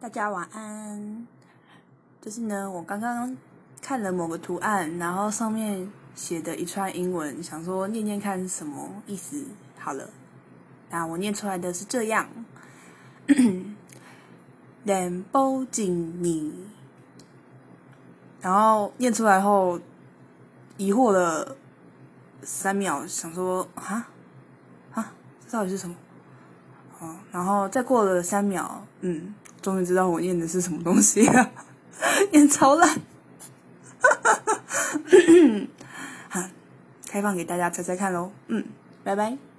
大家晚安。就是呢，我刚刚看了某个图案，然后上面写的一串英文，想说念念看是什么意思。好了，那我念出来的是这样：Lamborghini。然后念出来后，疑惑了三秒，想说啊啊，这到底是什么？哦，然后再过了三秒，嗯，终于知道我念的是什么东西了，念超烂，哈，开放给大家猜猜看喽，嗯，拜拜。